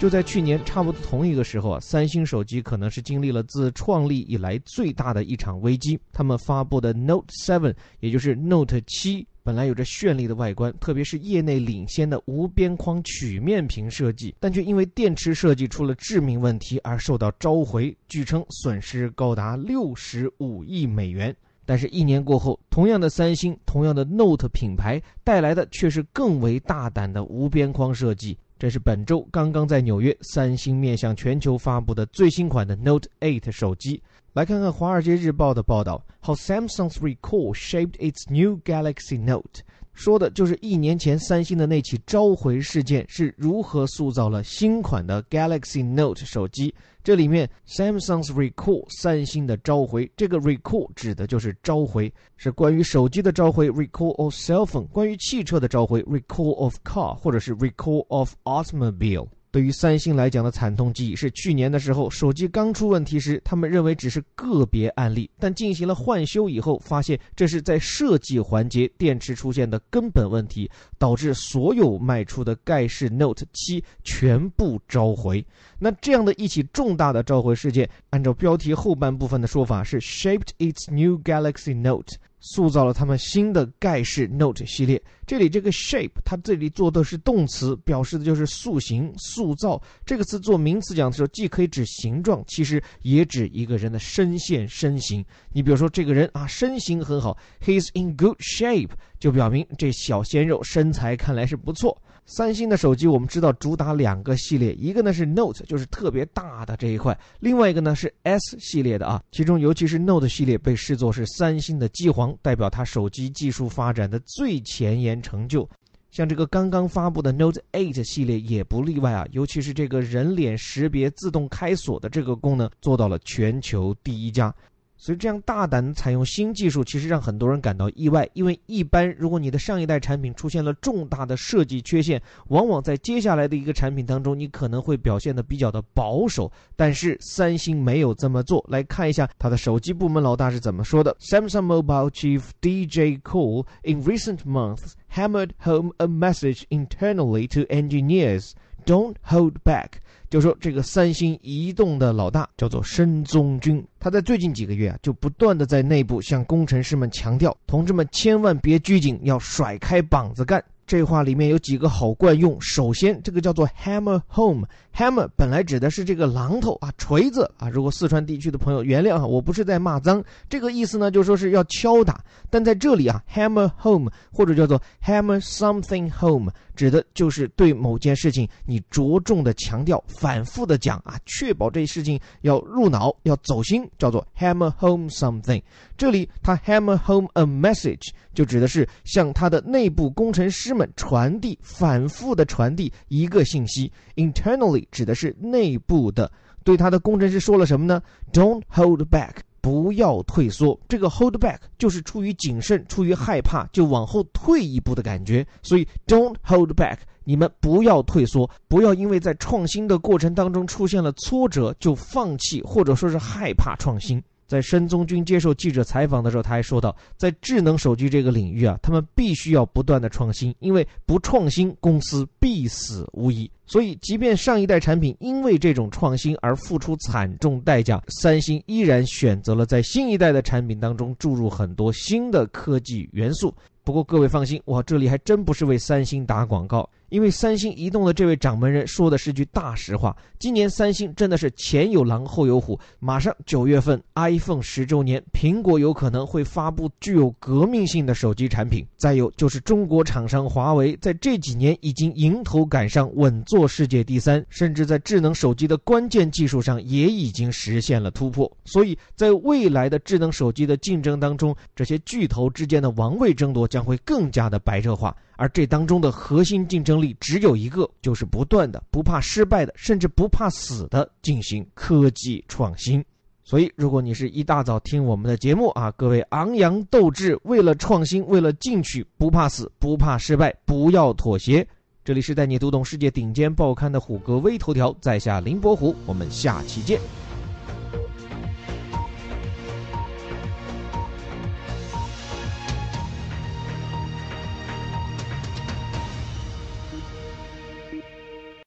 就在去年差不多同一个时候啊，三星手机可能是经历了自创立以来最大的一场危机。他们发布的 Note 7，也就是 Note 7，本来有着绚丽的外观，特别是业内领先的无边框曲面屏设计，但却因为电池设计出了致命问题而受到召回，据称损失高达六十五亿美元。但是，一年过后，同样的三星，同样的 Note 品牌带来的却是更为大胆的无边框设计。这是本周刚刚在纽约，三星面向全球发布的最新款的 Note 8手机。来看看《华尔街日报》的报道：How Samsung's recall shaped its new Galaxy Note。说的就是一年前三星的那起召回事件是如何塑造了新款的 Galaxy Note 手机。这里面 Samsung's recall 三星的召回，这个 recall 指的就是召回，是关于手机的召回 recall of cell phone，关于汽车的召回 recall of car，或者是 recall of automobile。对于三星来讲的惨痛记忆是去年的时候，手机刚出问题时，他们认为只是个别案例，但进行了换修以后，发现这是在设计环节电池出现的根本问题，导致所有卖出的盖世 Note 7全部召回。那这样的一起重大的召回事件，按照标题后半部分的说法是 shaped its new Galaxy Note。塑造了他们新的盖世 Note 系列。这里这个 shape，它这里做的是动词，表示的就是塑形、塑造。这个词做名词讲的时候，既可以指形状，其实也指一个人的身线、身形。你比如说，这个人啊，身形很好，He's in good shape，就表明这小鲜肉身材看来是不错。三星的手机我们知道主打两个系列，一个呢是 Note，就是特别大的这一块；另外一个呢是 S 系列的啊。其中尤其是 Note 系列被视作是三星的机皇，代表它手机技术发展的最前沿成就。像这个刚刚发布的 Note 8系列也不例外啊，尤其是这个人脸识别自动开锁的这个功能做到了全球第一家。所以这样大胆采用新技术，其实让很多人感到意外。因为一般如果你的上一代产品出现了重大的设计缺陷，往往在接下来的一个产品当中，你可能会表现的比较的保守。但是三星没有这么做。来看一下它的手机部门老大是怎么说的：Samsung Mobile Chief DJ Cole in recent months hammered home a message internally to engineers: "Don't hold back." 就说这个三星移动的老大叫做申宗军，他在最近几个月啊，就不断的在内部向工程师们强调，同志们千万别拘谨，要甩开膀子干。这话里面有几个好惯用。首先，这个叫做 hammer home，hammer 本来指的是这个榔头啊，锤子啊。如果四川地区的朋友原谅啊，我不是在骂脏，这个意思呢，就说是要敲打。但在这里啊，hammer home 或者叫做 hammer something home，指的就是对某件事情你着重的强调，反复的讲啊，确保这事情要入脑，要走心，叫做 hammer home something。这里他 hammer home a message 就指的是向他的内部工程师们们传递，反复的传递一个信息。Internally 指的是内部的，对他的工程师说了什么呢？Don't hold back，不要退缩。这个 hold back 就是出于谨慎，出于害怕，就往后退一步的感觉。所以 Don't hold back，你们不要退缩，不要因为在创新的过程当中出现了挫折就放弃，或者说是害怕创新。在申宗军接受记者采访的时候，他还说到，在智能手机这个领域啊，他们必须要不断的创新，因为不创新，公司必死无疑。所以，即便上一代产品因为这种创新而付出惨重代价，三星依然选择了在新一代的产品当中注入很多新的科技元素。不过，各位放心，我这里还真不是为三星打广告。因为三星移动的这位掌门人说的是句大实话，今年三星真的是前有狼后有虎。马上九月份 iPhone 十周年，苹果有可能会发布具有革命性的手机产品。再有就是中国厂商华为在这几年已经迎头赶上，稳坐世界第三，甚至在智能手机的关键技术上也已经实现了突破。所以在未来的智能手机的竞争当中，这些巨头之间的王位争夺将会更加的白热化。而这当中的核心竞争力只有一个，就是不断的、不怕失败的，甚至不怕死的进行科技创新。所以，如果你是一大早听我们的节目啊，各位昂扬斗志，为了创新，为了进取，不怕死，不怕失败，不要妥协。这里是带你读懂世界顶尖报刊的虎哥微头条，在下林伯虎，我们下期见。